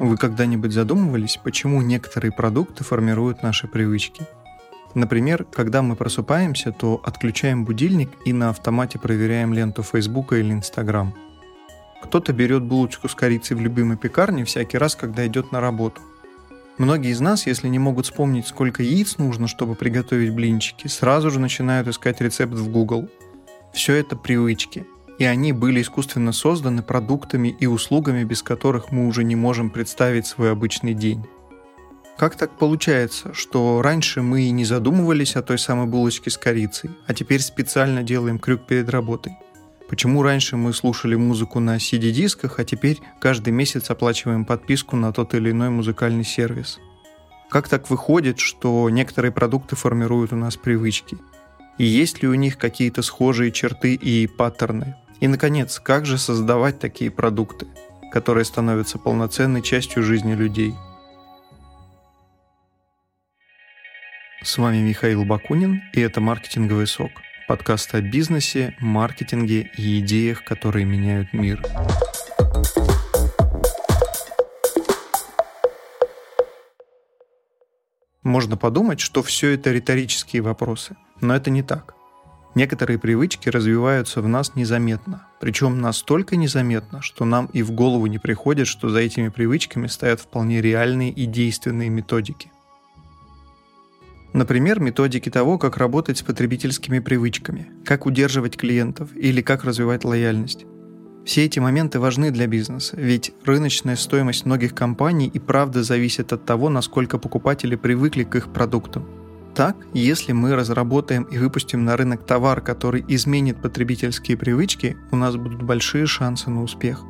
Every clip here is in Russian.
Вы когда-нибудь задумывались, почему некоторые продукты формируют наши привычки? Например, когда мы просыпаемся, то отключаем будильник и на автомате проверяем ленту Фейсбука или Инстаграм. Кто-то берет булочку с корицей в любимой пекарне всякий раз, когда идет на работу. Многие из нас, если не могут вспомнить, сколько яиц нужно, чтобы приготовить блинчики, сразу же начинают искать рецепт в Google. Все это привычки – и они были искусственно созданы продуктами и услугами, без которых мы уже не можем представить свой обычный день. Как так получается, что раньше мы и не задумывались о той самой булочке с корицей, а теперь специально делаем крюк перед работой? Почему раньше мы слушали музыку на CD-дисках, а теперь каждый месяц оплачиваем подписку на тот или иной музыкальный сервис? Как так выходит, что некоторые продукты формируют у нас привычки? И есть ли у них какие-то схожие черты и паттерны? И, наконец, как же создавать такие продукты, которые становятся полноценной частью жизни людей? С вами Михаил Бакунин, и это «Маркетинговый сок» – подкаст о бизнесе, маркетинге и идеях, которые меняют мир. Можно подумать, что все это риторические вопросы, но это не так. Некоторые привычки развиваются в нас незаметно, причем настолько незаметно, что нам и в голову не приходит, что за этими привычками стоят вполне реальные и действенные методики. Например, методики того, как работать с потребительскими привычками, как удерживать клиентов или как развивать лояльность. Все эти моменты важны для бизнеса, ведь рыночная стоимость многих компаний и правда зависит от того, насколько покупатели привыкли к их продуктам – так, если мы разработаем и выпустим на рынок товар, который изменит потребительские привычки, у нас будут большие шансы на успех.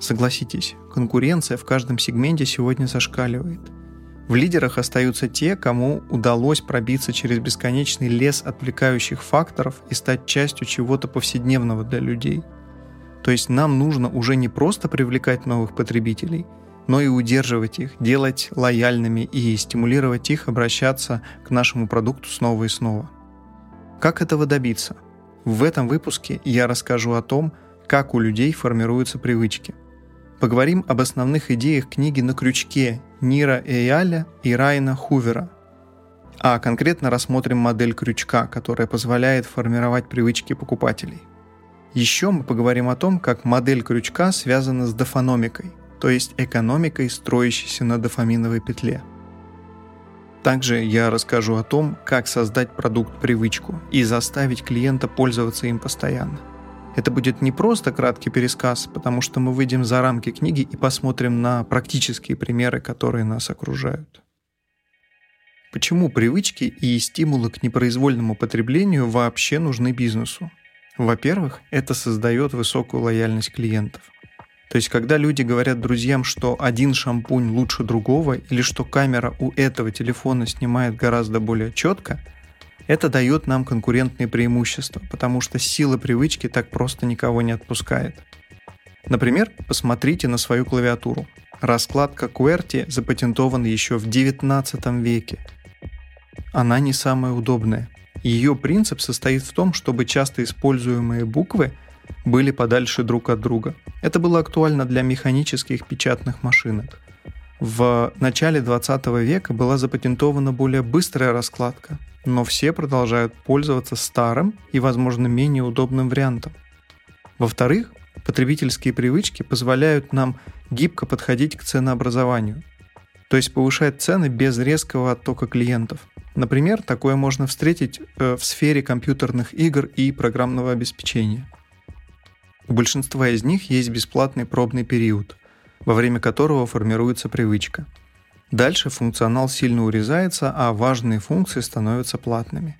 Согласитесь, конкуренция в каждом сегменте сегодня зашкаливает. В лидерах остаются те, кому удалось пробиться через бесконечный лес отвлекающих факторов и стать частью чего-то повседневного для людей. То есть нам нужно уже не просто привлекать новых потребителей – но и удерживать их, делать лояльными и стимулировать их обращаться к нашему продукту снова и снова. Как этого добиться? В этом выпуске я расскажу о том, как у людей формируются привычки. Поговорим об основных идеях книги «На крючке» Нира Эйаля и Райана Хувера. А конкретно рассмотрим модель крючка, которая позволяет формировать привычки покупателей. Еще мы поговорим о том, как модель крючка связана с дофономикой – то есть экономикой, строящейся на дофаминовой петле. Также я расскажу о том, как создать продукт-привычку и заставить клиента пользоваться им постоянно. Это будет не просто краткий пересказ, потому что мы выйдем за рамки книги и посмотрим на практические примеры, которые нас окружают. Почему привычки и стимулы к непроизвольному потреблению вообще нужны бизнесу? Во-первых, это создает высокую лояльность клиентов. То есть, когда люди говорят друзьям, что один шампунь лучше другого, или что камера у этого телефона снимает гораздо более четко, это дает нам конкурентные преимущества, потому что сила привычки так просто никого не отпускает. Например, посмотрите на свою клавиатуру. Раскладка QWERTY запатентована еще в 19 веке. Она не самая удобная. Ее принцип состоит в том, чтобы часто используемые буквы были подальше друг от друга. Это было актуально для механических печатных машинок. В начале 20 века была запатентована более быстрая раскладка, но все продолжают пользоваться старым и, возможно, менее удобным вариантом. Во-вторых, потребительские привычки позволяют нам гибко подходить к ценообразованию, то есть повышать цены без резкого оттока клиентов. Например, такое можно встретить э, в сфере компьютерных игр и программного обеспечения – у большинства из них есть бесплатный пробный период, во время которого формируется привычка. Дальше функционал сильно урезается, а важные функции становятся платными.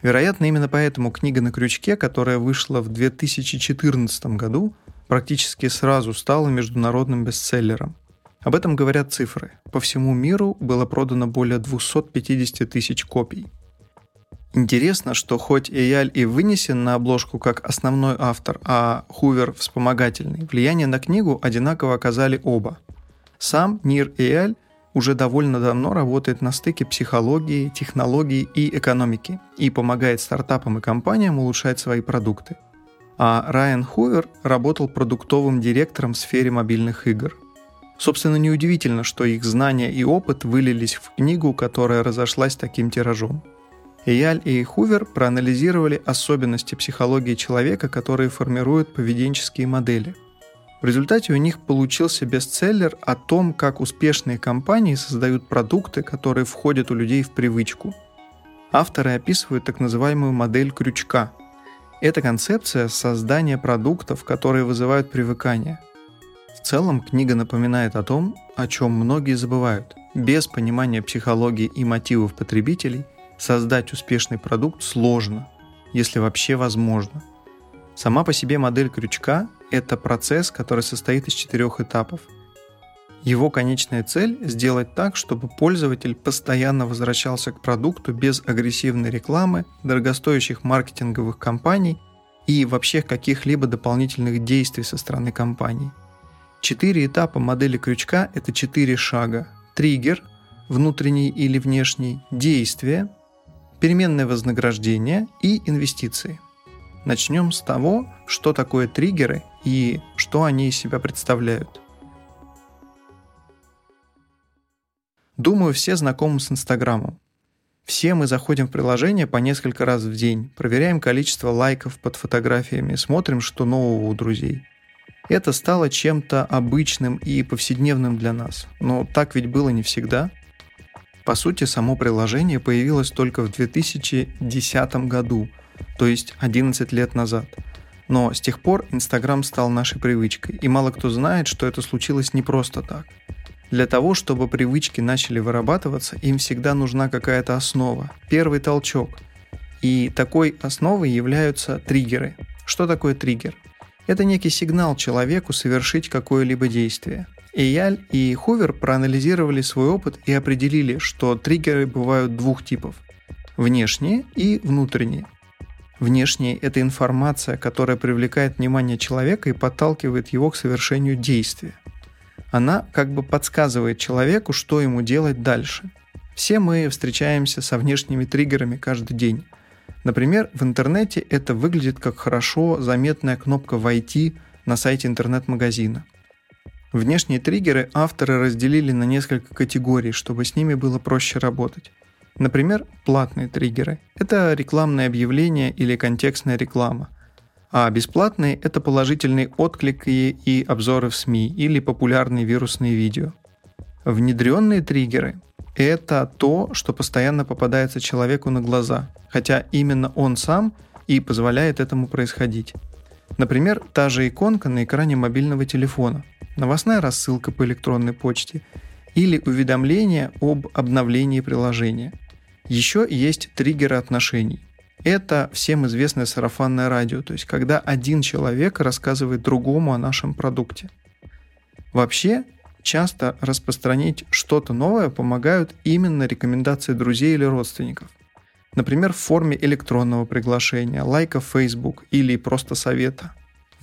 Вероятно, именно поэтому книга на крючке, которая вышла в 2014 году, практически сразу стала международным бестселлером. Об этом говорят цифры. По всему миру было продано более 250 тысяч копий – Интересно, что хоть Эяль и вынесен на обложку как основной автор, а Хувер – вспомогательный, влияние на книгу одинаково оказали оба. Сам Нир Эяль уже довольно давно работает на стыке психологии, технологий и экономики и помогает стартапам и компаниям улучшать свои продукты. А Райан Хувер работал продуктовым директором в сфере мобильных игр. Собственно, неудивительно, что их знания и опыт вылились в книгу, которая разошлась таким тиражом. Эяль и Хувер проанализировали особенности психологии человека, которые формируют поведенческие модели. В результате у них получился бестселлер о том, как успешные компании создают продукты, которые входят у людей в привычку. Авторы описывают так называемую модель крючка. Это концепция создания продуктов, которые вызывают привыкание – в целом книга напоминает о том, о чем многие забывают. Без понимания психологии и мотивов потребителей создать успешный продукт сложно, если вообще возможно. Сама по себе модель крючка – это процесс, который состоит из четырех этапов. Его конечная цель – сделать так, чтобы пользователь постоянно возвращался к продукту без агрессивной рекламы, дорогостоящих маркетинговых кампаний и вообще каких-либо дополнительных действий со стороны компании – Четыре этапа модели крючка – это четыре шага. Триггер, внутренний или внешний, действие, переменное вознаграждение и инвестиции. Начнем с того, что такое триггеры и что они из себя представляют. Думаю, все знакомы с Инстаграмом. Все мы заходим в приложение по несколько раз в день, проверяем количество лайков под фотографиями, смотрим, что нового у друзей – это стало чем-то обычным и повседневным для нас. Но так ведь было не всегда. По сути, само приложение появилось только в 2010 году, то есть 11 лет назад. Но с тех пор Инстаграм стал нашей привычкой, и мало кто знает, что это случилось не просто так. Для того, чтобы привычки начали вырабатываться, им всегда нужна какая-то основа, первый толчок. И такой основой являются триггеры. Что такое триггер? Это некий сигнал человеку совершить какое-либо действие. Эйяль и Хувер проанализировали свой опыт и определили, что триггеры бывают двух типов – внешние и внутренние. Внешние – это информация, которая привлекает внимание человека и подталкивает его к совершению действия. Она как бы подсказывает человеку, что ему делать дальше. Все мы встречаемся со внешними триггерами каждый день. Например, в интернете это выглядит как хорошо заметная кнопка «Войти» на сайте интернет-магазина. Внешние триггеры авторы разделили на несколько категорий, чтобы с ними было проще работать. Например, платные триггеры – это рекламные объявления или контекстная реклама, а бесплатные – это положительные отклики и обзоры в СМИ или популярные вирусные видео. Внедренные триггеры – это то, что постоянно попадается человеку на глаза – хотя именно он сам и позволяет этому происходить. Например, та же иконка на экране мобильного телефона, новостная рассылка по электронной почте или уведомление об обновлении приложения. Еще есть триггеры отношений. Это всем известное сарафанное радио, то есть когда один человек рассказывает другому о нашем продукте. Вообще, часто распространить что-то новое помогают именно рекомендации друзей или родственников – Например, в форме электронного приглашения, лайка в Facebook или просто совета.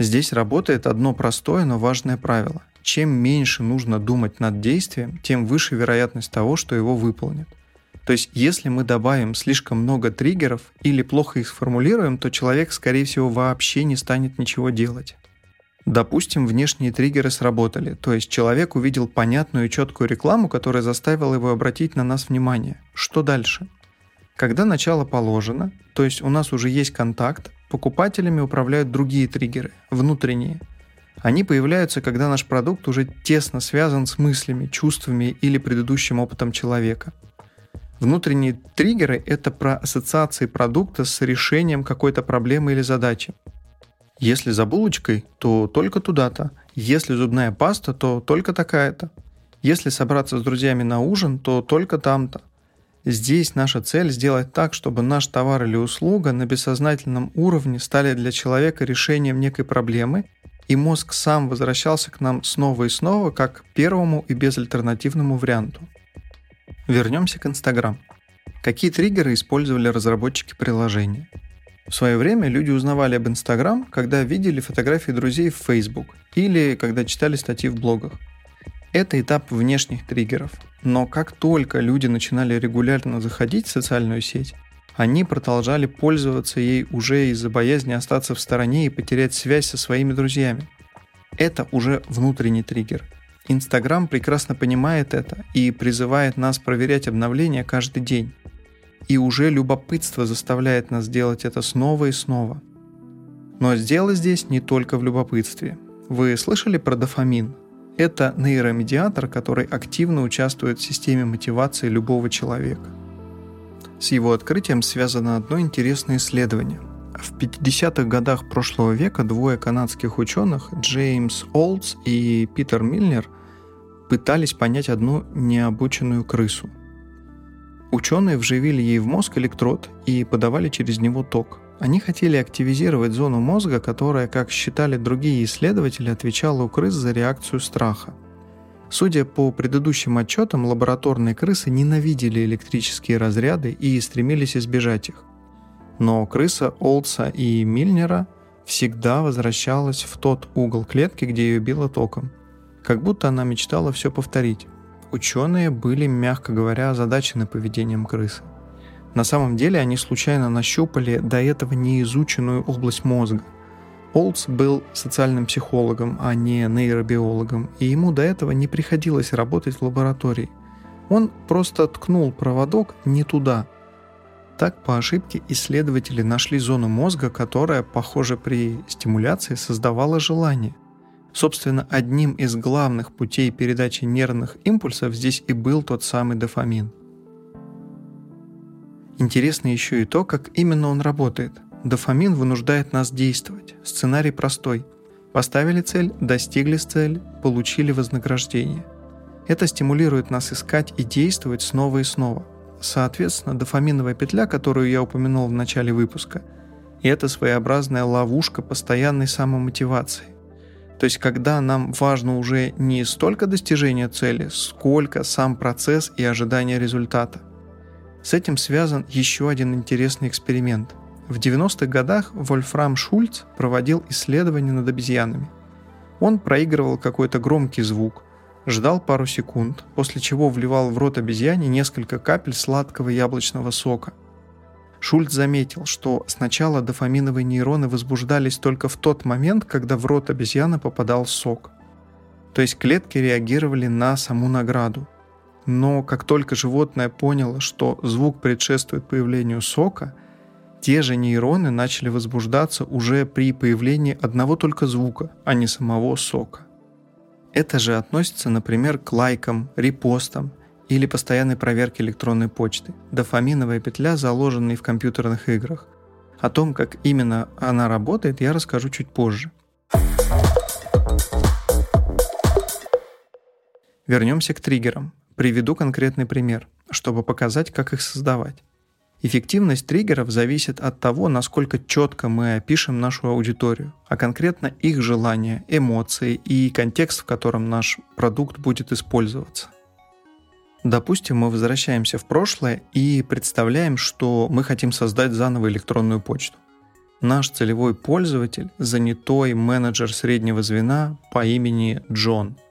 Здесь работает одно простое, но важное правило. Чем меньше нужно думать над действием, тем выше вероятность того, что его выполнят. То есть, если мы добавим слишком много триггеров или плохо их сформулируем, то человек, скорее всего, вообще не станет ничего делать. Допустим, внешние триггеры сработали, то есть человек увидел понятную и четкую рекламу, которая заставила его обратить на нас внимание. Что дальше? Когда начало положено, то есть у нас уже есть контакт, покупателями управляют другие триггеры, внутренние. Они появляются, когда наш продукт уже тесно связан с мыслями, чувствами или предыдущим опытом человека. Внутренние триггеры – это про ассоциации продукта с решением какой-то проблемы или задачи. Если за булочкой, то только туда-то. Если зубная паста, то только такая-то. Если собраться с друзьями на ужин, то только там-то. Здесь наша цель сделать так, чтобы наш товар или услуга на бессознательном уровне стали для человека решением некой проблемы, и мозг сам возвращался к нам снова и снова как к первому и безальтернативному варианту. Вернемся к Инстаграм. Какие триггеры использовали разработчики приложения? В свое время люди узнавали об Инстаграм, когда видели фотографии друзей в Facebook или когда читали статьи в блогах. Это этап внешних триггеров. Но как только люди начинали регулярно заходить в социальную сеть, они продолжали пользоваться ей уже из-за боязни остаться в стороне и потерять связь со своими друзьями. Это уже внутренний триггер. Инстаграм прекрасно понимает это и призывает нас проверять обновления каждый день. И уже любопытство заставляет нас делать это снова и снова. Но дело здесь не только в любопытстве. Вы слышали про дофамин? Это нейромедиатор, который активно участвует в системе мотивации любого человека. С его открытием связано одно интересное исследование. В 50-х годах прошлого века двое канадских ученых, Джеймс Олдс и Питер Мильнер, пытались понять одну необученную крысу. Ученые вживили ей в мозг электрод и подавали через него ток. Они хотели активизировать зону мозга, которая, как считали другие исследователи, отвечала у крыс за реакцию страха. Судя по предыдущим отчетам, лабораторные крысы ненавидели электрические разряды и стремились избежать их. Но крыса Олдса и Мильнера всегда возвращалась в тот угол клетки, где ее било током. Как будто она мечтала все повторить. Ученые были, мягко говоря, озадачены поведением крысы. На самом деле они случайно нащупали до этого неизученную область мозга. Олдс был социальным психологом, а не нейробиологом, и ему до этого не приходилось работать в лаборатории. Он просто ткнул проводок не туда. Так по ошибке исследователи нашли зону мозга, которая, похоже, при стимуляции создавала желание. Собственно, одним из главных путей передачи нервных импульсов здесь и был тот самый дофамин – Интересно еще и то, как именно он работает. Дофамин вынуждает нас действовать. Сценарий простой. Поставили цель, достигли цель, получили вознаграждение. Это стимулирует нас искать и действовать снова и снова. Соответственно, дофаминовая петля, которую я упомянул в начале выпуска, это своеобразная ловушка постоянной самомотивации. То есть, когда нам важно уже не столько достижение цели, сколько сам процесс и ожидание результата. С этим связан еще один интересный эксперимент. В 90-х годах Вольфрам Шульц проводил исследования над обезьянами. Он проигрывал какой-то громкий звук, ждал пару секунд, после чего вливал в рот обезьяне несколько капель сладкого яблочного сока. Шульц заметил, что сначала дофаминовые нейроны возбуждались только в тот момент, когда в рот обезьяны попадал сок. То есть клетки реагировали на саму награду – но как только животное поняло, что звук предшествует появлению сока, те же нейроны начали возбуждаться уже при появлении одного только звука, а не самого сока. Это же относится, например, к лайкам, репостам или постоянной проверке электронной почты. Дофаминовая петля, заложенная в компьютерных играх. О том, как именно она работает, я расскажу чуть позже. Вернемся к триггерам. Приведу конкретный пример, чтобы показать, как их создавать. Эффективность триггеров зависит от того, насколько четко мы опишем нашу аудиторию, а конкретно их желания, эмоции и контекст, в котором наш продукт будет использоваться. Допустим, мы возвращаемся в прошлое и представляем, что мы хотим создать заново электронную почту. Наш целевой пользователь – занятой менеджер среднего звена по имени Джон –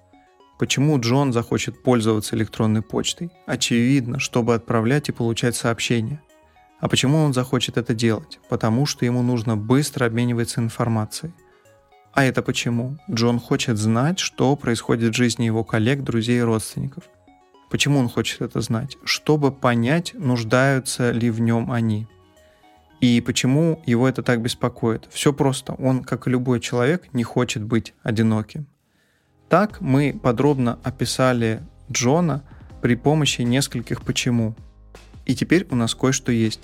Почему Джон захочет пользоваться электронной почтой? Очевидно, чтобы отправлять и получать сообщения. А почему он захочет это делать? Потому что ему нужно быстро обмениваться информацией. А это почему? Джон хочет знать, что происходит в жизни его коллег, друзей и родственников. Почему он хочет это знать? Чтобы понять, нуждаются ли в нем они. И почему его это так беспокоит? Все просто. Он, как и любой человек, не хочет быть одиноким. Так мы подробно описали Джона при помощи нескольких «почему». И теперь у нас кое-что есть.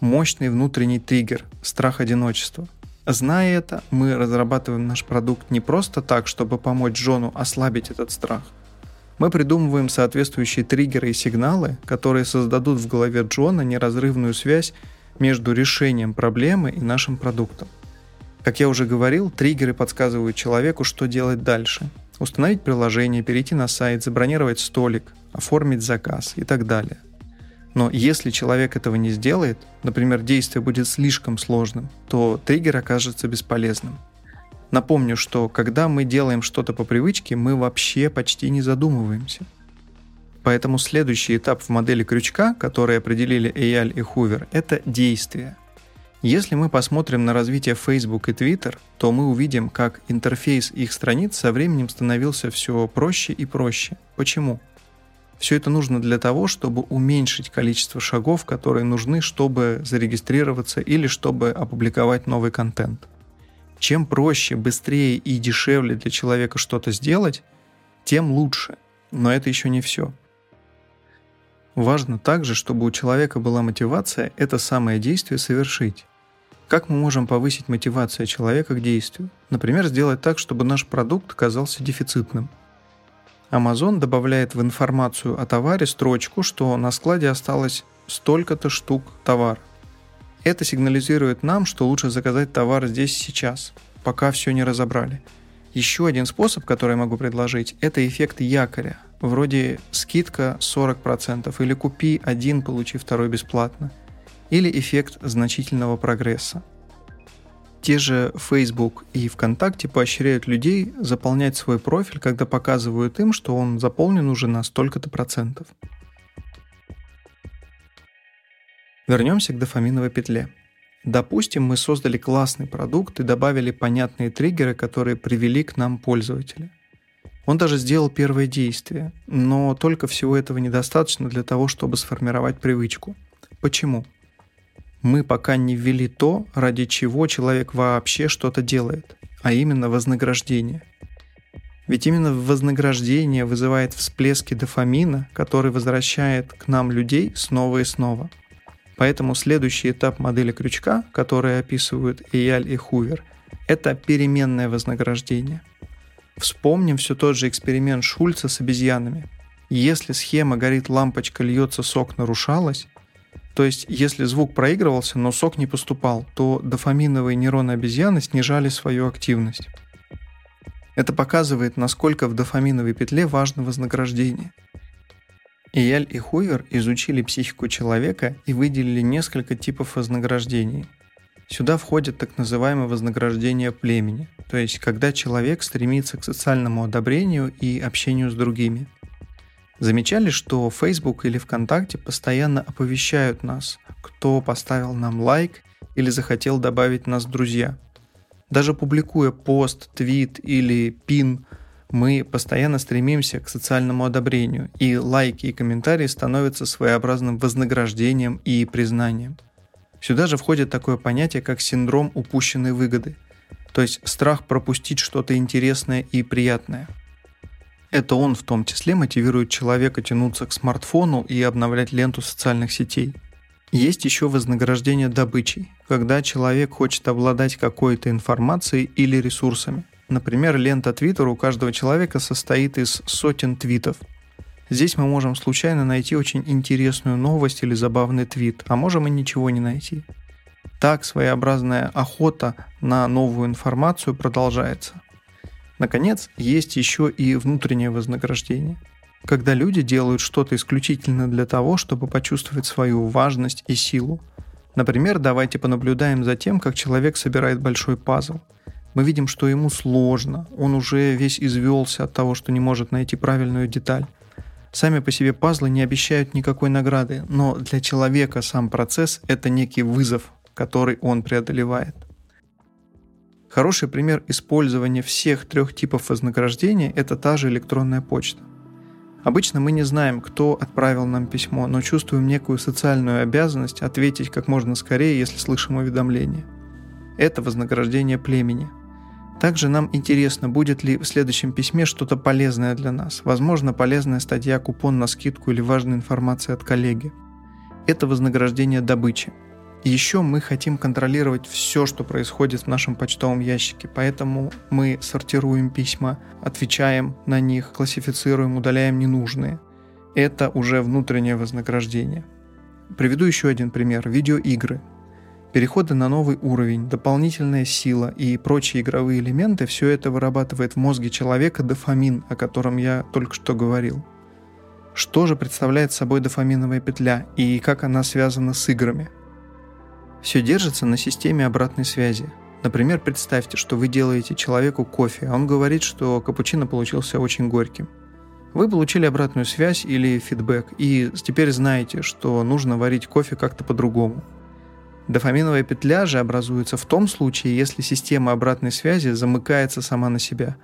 Мощный внутренний триггер – страх одиночества. Зная это, мы разрабатываем наш продукт не просто так, чтобы помочь Джону ослабить этот страх. Мы придумываем соответствующие триггеры и сигналы, которые создадут в голове Джона неразрывную связь между решением проблемы и нашим продуктом. Как я уже говорил, триггеры подсказывают человеку, что делать дальше – установить приложение, перейти на сайт, забронировать столик, оформить заказ и так далее. Но если человек этого не сделает, например, действие будет слишком сложным, то триггер окажется бесполезным. Напомню, что когда мы делаем что-то по привычке, мы вообще почти не задумываемся. Поэтому следующий этап в модели крючка, который определили Эйаль и Хувер, это действие. Если мы посмотрим на развитие Facebook и Twitter, то мы увидим, как интерфейс их страниц со временем становился все проще и проще. Почему? Все это нужно для того, чтобы уменьшить количество шагов, которые нужны, чтобы зарегистрироваться или чтобы опубликовать новый контент. Чем проще, быстрее и дешевле для человека что-то сделать, тем лучше. Но это еще не все. Важно также, чтобы у человека была мотивация это самое действие совершить. Как мы можем повысить мотивацию человека к действию? Например, сделать так, чтобы наш продукт оказался дефицитным – Amazon добавляет в информацию о товаре строчку, что на складе осталось столько-то штук товара. Это сигнализирует нам, что лучше заказать товар здесь сейчас, пока все не разобрали. Еще один способ, который я могу предложить, это эффект якоря. Вроде скидка 40% или купи один, получи второй бесплатно. Или эффект значительного прогресса. Те же Facebook и ВКонтакте поощряют людей заполнять свой профиль, когда показывают им, что он заполнен уже на столько-то процентов. Вернемся к дофаминовой петле. Допустим, мы создали классный продукт и добавили понятные триггеры, которые привели к нам пользователя. Он даже сделал первое действие, но только всего этого недостаточно для того, чтобы сформировать привычку. Почему? Мы пока не ввели то, ради чего человек вообще что-то делает, а именно вознаграждение. Ведь именно вознаграждение вызывает всплески дофамина, который возвращает к нам людей снова и снова. Поэтому следующий этап модели крючка, который описывают Эяль и Хувер, это переменное вознаграждение. Вспомним все тот же эксперимент Шульца с обезьянами. Если схема горит лампочка, льется сок нарушалась, то есть, если звук проигрывался, но сок не поступал, то дофаминовые нейроны обезьяны снижали свою активность. Это показывает, насколько в дофаминовой петле важно вознаграждение. Ияль и Хувер изучили психику человека и выделили несколько типов вознаграждений. Сюда входит так называемое вознаграждение племени, то есть когда человек стремится к социальному одобрению и общению с другими – Замечали, что Facebook или ВКонтакте постоянно оповещают нас, кто поставил нам лайк или захотел добавить нас в друзья. Даже публикуя пост, твит или пин, мы постоянно стремимся к социальному одобрению, и лайки и комментарии становятся своеобразным вознаграждением и признанием. Сюда же входит такое понятие, как синдром упущенной выгоды, то есть страх пропустить что-то интересное и приятное – это он в том числе мотивирует человека тянуться к смартфону и обновлять ленту социальных сетей. Есть еще вознаграждение добычей, когда человек хочет обладать какой-то информацией или ресурсами. Например, лента Twitter у каждого человека состоит из сотен твитов. Здесь мы можем случайно найти очень интересную новость или забавный твит, а можем и ничего не найти. Так своеобразная охота на новую информацию продолжается. Наконец, есть еще и внутреннее вознаграждение. Когда люди делают что-то исключительно для того, чтобы почувствовать свою важность и силу. Например, давайте понаблюдаем за тем, как человек собирает большой пазл. Мы видим, что ему сложно, он уже весь извелся от того, что не может найти правильную деталь. Сами по себе пазлы не обещают никакой награды, но для человека сам процесс – это некий вызов, который он преодолевает – Хороший пример использования всех трех типов вознаграждения – это та же электронная почта. Обычно мы не знаем, кто отправил нам письмо, но чувствуем некую социальную обязанность ответить как можно скорее, если слышим уведомление. Это вознаграждение племени. Также нам интересно, будет ли в следующем письме что-то полезное для нас. Возможно, полезная статья, купон на скидку или важная информация от коллеги. Это вознаграждение добычи. Еще мы хотим контролировать все, что происходит в нашем почтовом ящике, поэтому мы сортируем письма, отвечаем на них, классифицируем, удаляем ненужные. Это уже внутреннее вознаграждение. Приведу еще один пример. Видеоигры. Переходы на новый уровень, дополнительная сила и прочие игровые элементы – все это вырабатывает в мозге человека дофамин, о котором я только что говорил. Что же представляет собой дофаминовая петля и как она связана с играми – все держится на системе обратной связи. Например, представьте, что вы делаете человеку кофе, а он говорит, что капучино получился очень горьким. Вы получили обратную связь или фидбэк, и теперь знаете, что нужно варить кофе как-то по-другому. Дофаминовая петля же образуется в том случае, если система обратной связи замыкается сама на себя,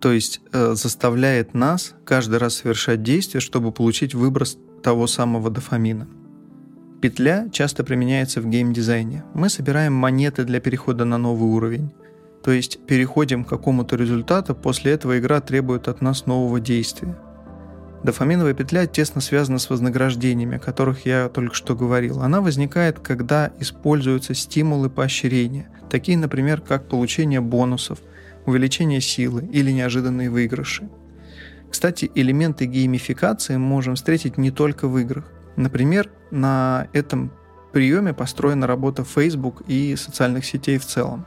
то есть э, заставляет нас каждый раз совершать действие, чтобы получить выброс того самого дофамина. Петля часто применяется в геймдизайне. Мы собираем монеты для перехода на новый уровень. То есть переходим к какому-то результату, после этого игра требует от нас нового действия. Дофаминовая петля тесно связана с вознаграждениями, о которых я только что говорил. Она возникает, когда используются стимулы поощрения, такие, например, как получение бонусов, увеличение силы или неожиданные выигрыши. Кстати, элементы геймификации можем встретить не только в играх. Например, на этом приеме построена работа Facebook и социальных сетей в целом.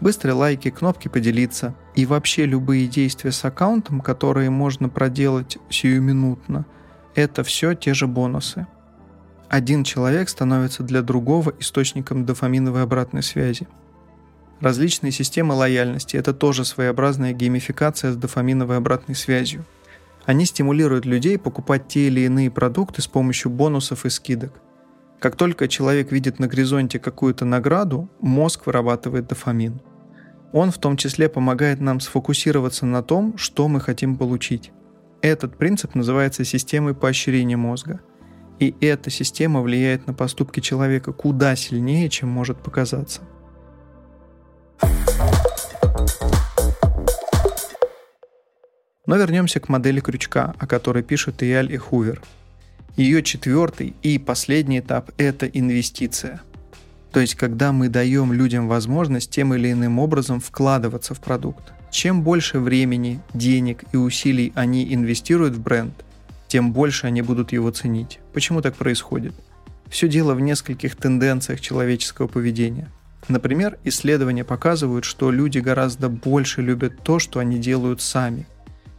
Быстрые лайки, кнопки «Поделиться» и вообще любые действия с аккаунтом, которые можно проделать сиюминутно, это все те же бонусы. Один человек становится для другого источником дофаминовой обратной связи. Различные системы лояльности – это тоже своеобразная геймификация с дофаминовой обратной связью – они стимулируют людей покупать те или иные продукты с помощью бонусов и скидок. Как только человек видит на горизонте какую-то награду, мозг вырабатывает дофамин. Он в том числе помогает нам сфокусироваться на том, что мы хотим получить. Этот принцип называется системой поощрения мозга. И эта система влияет на поступки человека куда сильнее, чем может показаться. Но вернемся к модели крючка, о которой пишут Ияль и Хувер. Ее четвертый и последний этап – это инвестиция. То есть, когда мы даем людям возможность тем или иным образом вкладываться в продукт. Чем больше времени, денег и усилий они инвестируют в бренд, тем больше они будут его ценить. Почему так происходит? Все дело в нескольких тенденциях человеческого поведения. Например, исследования показывают, что люди гораздо больше любят то, что они делают сами –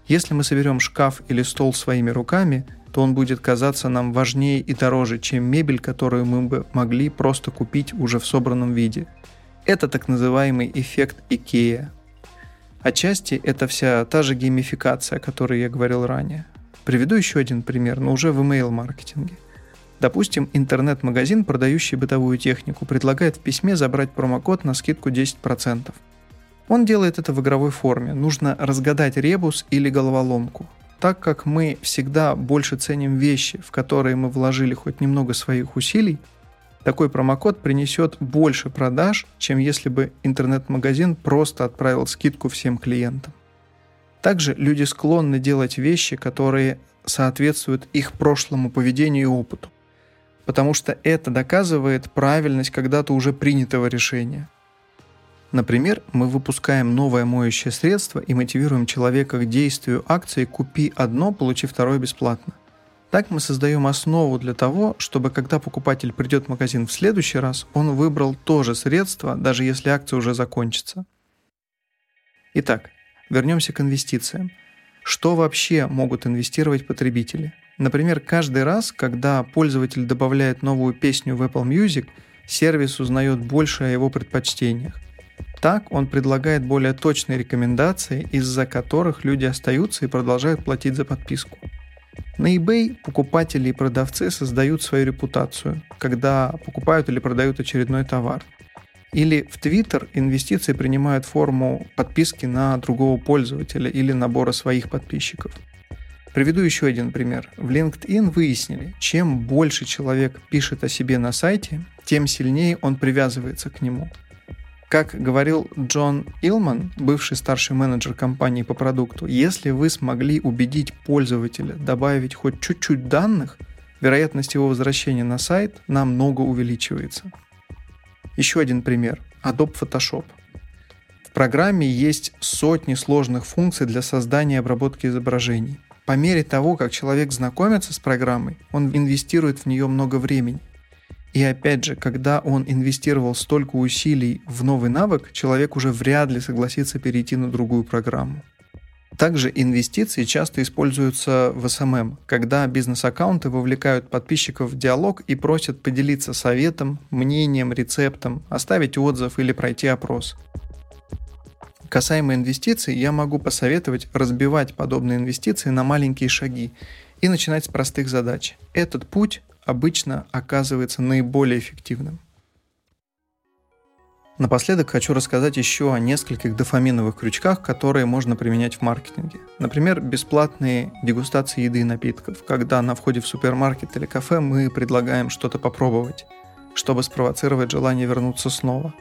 если мы соберем шкаф или стол своими руками, то он будет казаться нам важнее и дороже, чем мебель, которую мы бы могли просто купить уже в собранном виде. Это так называемый эффект IKEA. Отчасти это вся та же геймификация, о которой я говорил ранее. Приведу еще один пример, но уже в email-маркетинге. Допустим, интернет-магазин, продающий бытовую технику, предлагает в письме забрать промокод на скидку 10%. Он делает это в игровой форме. Нужно разгадать ребус или головоломку. Так как мы всегда больше ценим вещи, в которые мы вложили хоть немного своих усилий, такой промокод принесет больше продаж, чем если бы интернет-магазин просто отправил скидку всем клиентам. Также люди склонны делать вещи, которые соответствуют их прошлому поведению и опыту, потому что это доказывает правильность когда-то уже принятого решения – Например, мы выпускаем новое моющее средство и мотивируем человека к действию акции «Купи одно, получи второе бесплатно». Так мы создаем основу для того, чтобы когда покупатель придет в магазин в следующий раз, он выбрал то же средство, даже если акция уже закончится. Итак, вернемся к инвестициям. Что вообще могут инвестировать потребители? Например, каждый раз, когда пользователь добавляет новую песню в Apple Music, сервис узнает больше о его предпочтениях. Так он предлагает более точные рекомендации, из-за которых люди остаются и продолжают платить за подписку. На eBay покупатели и продавцы создают свою репутацию, когда покупают или продают очередной товар. Или в Twitter инвестиции принимают форму подписки на другого пользователя или набора своих подписчиков. Приведу еще один пример. В LinkedIn выяснили, чем больше человек пишет о себе на сайте, тем сильнее он привязывается к нему – как говорил Джон Илман, бывший старший менеджер компании по продукту, если вы смогли убедить пользователя добавить хоть чуть-чуть данных, вероятность его возвращения на сайт намного увеличивается. Еще один пример. Adobe Photoshop. В программе есть сотни сложных функций для создания и обработки изображений. По мере того, как человек знакомится с программой, он инвестирует в нее много времени. И опять же, когда он инвестировал столько усилий в новый навык, человек уже вряд ли согласится перейти на другую программу. Также инвестиции часто используются в SMM, когда бизнес-аккаунты вовлекают подписчиков в диалог и просят поделиться советом, мнением, рецептом, оставить отзыв или пройти опрос. Касаемо инвестиций, я могу посоветовать разбивать подобные инвестиции на маленькие шаги и начинать с простых задач. Этот путь обычно оказывается наиболее эффективным. Напоследок хочу рассказать еще о нескольких дофаминовых крючках, которые можно применять в маркетинге. Например, бесплатные дегустации еды и напитков, когда на входе в супермаркет или кафе мы предлагаем что-то попробовать, чтобы спровоцировать желание вернуться снова.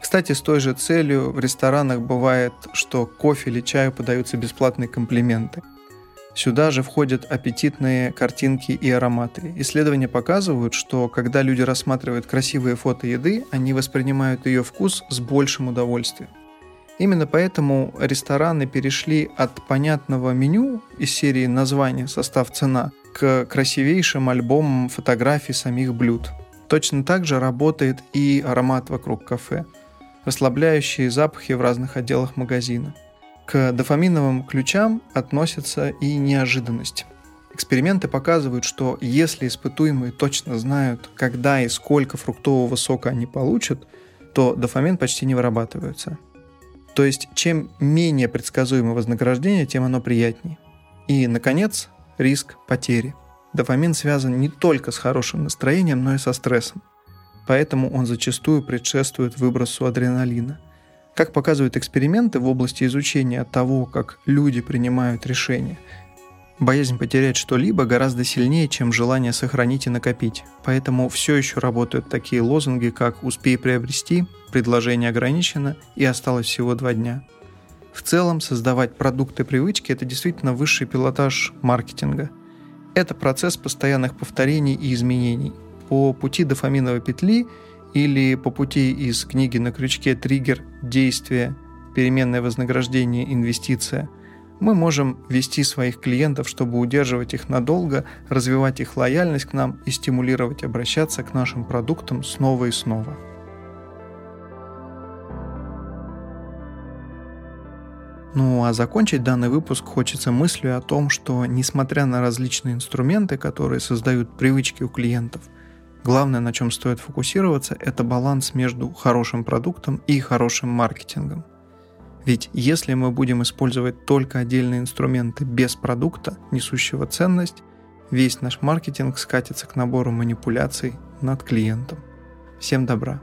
Кстати, с той же целью в ресторанах бывает, что кофе или чаю подаются бесплатные комплименты – Сюда же входят аппетитные картинки и ароматы. Исследования показывают, что когда люди рассматривают красивые фото еды, они воспринимают ее вкус с большим удовольствием. Именно поэтому рестораны перешли от понятного меню из серии названия, состав, цена к красивейшим альбомам фотографий самих блюд. Точно так же работает и аромат вокруг кафе, расслабляющие запахи в разных отделах магазина – к дофаминовым ключам относится и неожиданность. Эксперименты показывают, что если испытуемые точно знают, когда и сколько фруктового сока они получат, то дофамин почти не вырабатывается. То есть, чем менее предсказуемое вознаграждение, тем оно приятнее. И, наконец, риск потери. Дофамин связан не только с хорошим настроением, но и со стрессом. Поэтому он зачастую предшествует выбросу адреналина. Как показывают эксперименты в области изучения того, как люди принимают решения, боязнь потерять что-либо гораздо сильнее, чем желание сохранить и накопить. Поэтому все еще работают такие лозунги, как «успей приобрести», «предложение ограничено» и «осталось всего два дня». В целом, создавать продукты привычки – это действительно высший пилотаж маркетинга. Это процесс постоянных повторений и изменений. По пути дофаминовой петли – или по пути из книги на крючке «Триггер. Действие. Переменное вознаграждение. Инвестиция» мы можем вести своих клиентов, чтобы удерживать их надолго, развивать их лояльность к нам и стимулировать обращаться к нашим продуктам снова и снова. Ну а закончить данный выпуск хочется мыслью о том, что несмотря на различные инструменты, которые создают привычки у клиентов – Главное, на чем стоит фокусироваться, это баланс между хорошим продуктом и хорошим маркетингом. Ведь если мы будем использовать только отдельные инструменты без продукта, несущего ценность, весь наш маркетинг скатится к набору манипуляций над клиентом. Всем добра!